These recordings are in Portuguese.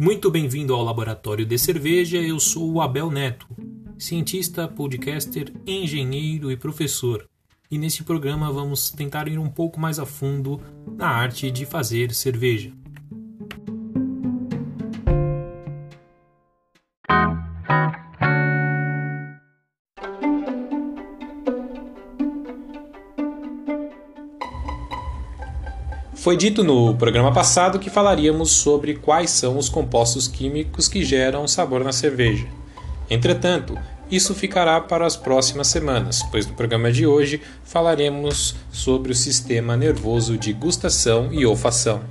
Muito bem-vindo ao Laboratório de Cerveja. Eu sou o Abel Neto, cientista, podcaster, engenheiro e professor. E nesse programa vamos tentar ir um pouco mais a fundo na arte de fazer cerveja. Foi dito no programa passado que falaríamos sobre quais são os compostos químicos que geram sabor na cerveja. Entretanto, isso ficará para as próximas semanas, pois no programa de hoje falaremos sobre o sistema nervoso de gustação e olfação.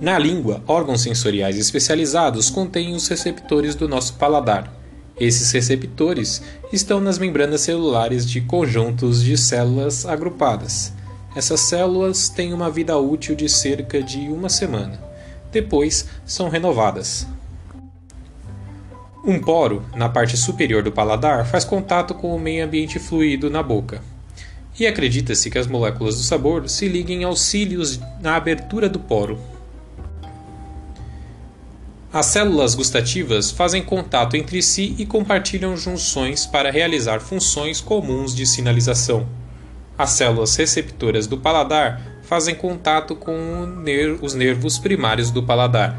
Na língua, órgãos sensoriais especializados contêm os receptores do nosso paladar. Esses receptores estão nas membranas celulares de conjuntos de células agrupadas. Essas células têm uma vida útil de cerca de uma semana. Depois são renovadas. Um poro, na parte superior do paladar, faz contato com o meio ambiente fluido na boca. E acredita-se que as moléculas do sabor se liguem aos cílios na abertura do poro. As células gustativas fazem contato entre si e compartilham junções para realizar funções comuns de sinalização. As células receptoras do paladar fazem contato com os nervos primários do paladar.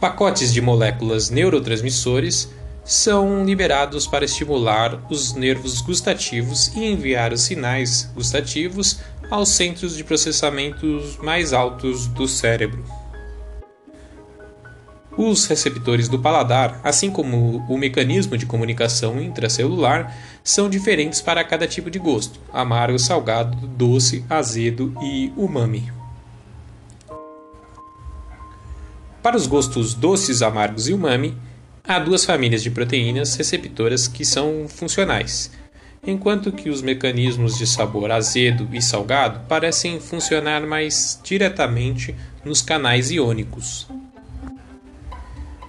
Pacotes de moléculas neurotransmissores são liberados para estimular os nervos gustativos e enviar os sinais gustativos aos centros de processamento mais altos do cérebro. Os receptores do paladar, assim como o mecanismo de comunicação intracelular, são diferentes para cada tipo de gosto: amargo, salgado, doce, azedo e umami. Para os gostos doces, amargos e umami, há duas famílias de proteínas receptoras que são funcionais, enquanto que os mecanismos de sabor azedo e salgado parecem funcionar mais diretamente nos canais iônicos.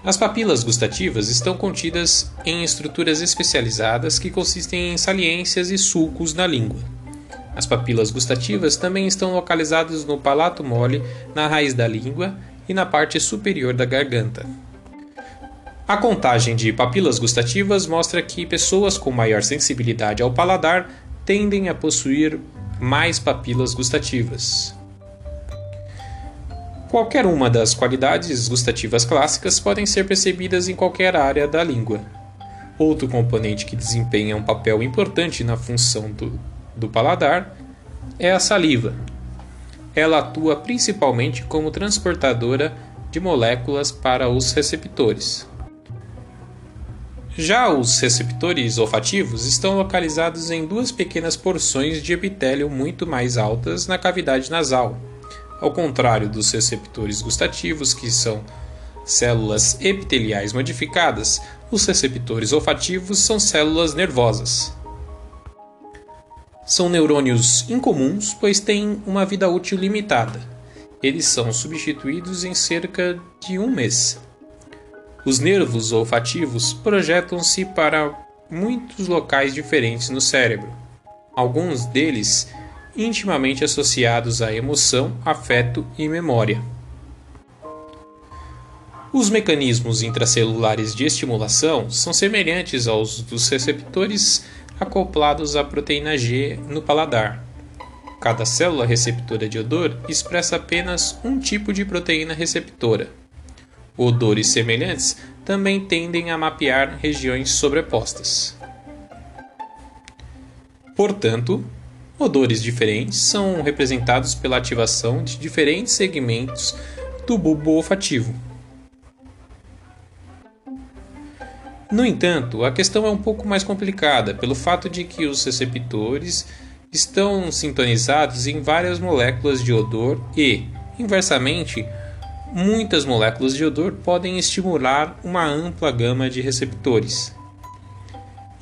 As papilas gustativas estão contidas em estruturas especializadas que consistem em saliências e sulcos na língua. As papilas gustativas também estão localizadas no palato mole, na raiz da língua e na parte superior da garganta. A contagem de papilas gustativas mostra que pessoas com maior sensibilidade ao paladar tendem a possuir mais papilas gustativas. Qualquer uma das qualidades gustativas clássicas podem ser percebidas em qualquer área da língua. Outro componente que desempenha um papel importante na função do, do paladar é a saliva. Ela atua principalmente como transportadora de moléculas para os receptores. Já os receptores olfativos estão localizados em duas pequenas porções de epitélio muito mais altas na cavidade nasal ao contrário dos receptores gustativos, que são células epiteliais modificadas, os receptores olfativos são células nervosas. São neurônios incomuns, pois têm uma vida útil limitada. Eles são substituídos em cerca de um mês. Os nervos olfativos projetam-se para muitos locais diferentes no cérebro. Alguns deles intimamente associados à emoção, afeto e memória. Os mecanismos intracelulares de estimulação são semelhantes aos dos receptores acoplados à proteína G no paladar. Cada célula receptora de odor expressa apenas um tipo de proteína receptora. Odores semelhantes também tendem a mapear regiões sobrepostas. Portanto, Odores diferentes são representados pela ativação de diferentes segmentos do bulbo olfativo. No entanto, a questão é um pouco mais complicada pelo fato de que os receptores estão sintonizados em várias moléculas de odor e, inversamente, muitas moléculas de odor podem estimular uma ampla gama de receptores.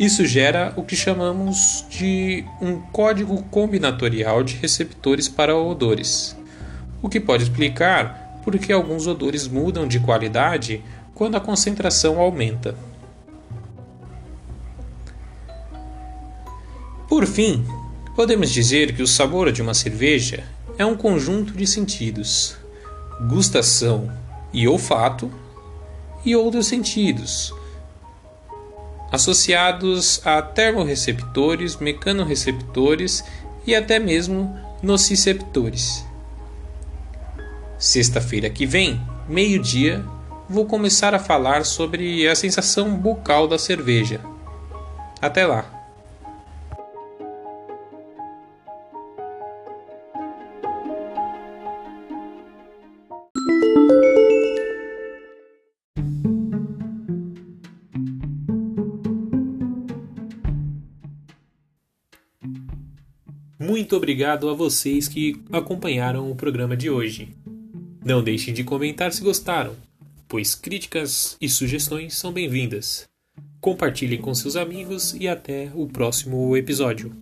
Isso gera o que chamamos de um código combinatorial de receptores para odores, o que pode explicar por que alguns odores mudam de qualidade quando a concentração aumenta. Por fim, podemos dizer que o sabor de uma cerveja é um conjunto de sentidos, gustação e olfato, e outros sentidos, associados a termorreceptores, mecanorreceptores e até mesmo nociceptores. Sexta-feira que vem, meio-dia, vou começar a falar sobre a sensação bucal da cerveja. Até lá! Muito obrigado a vocês que acompanharam o programa de hoje. Não deixem de comentar se gostaram, pois críticas e sugestões são bem-vindas. Compartilhem com seus amigos e até o próximo episódio.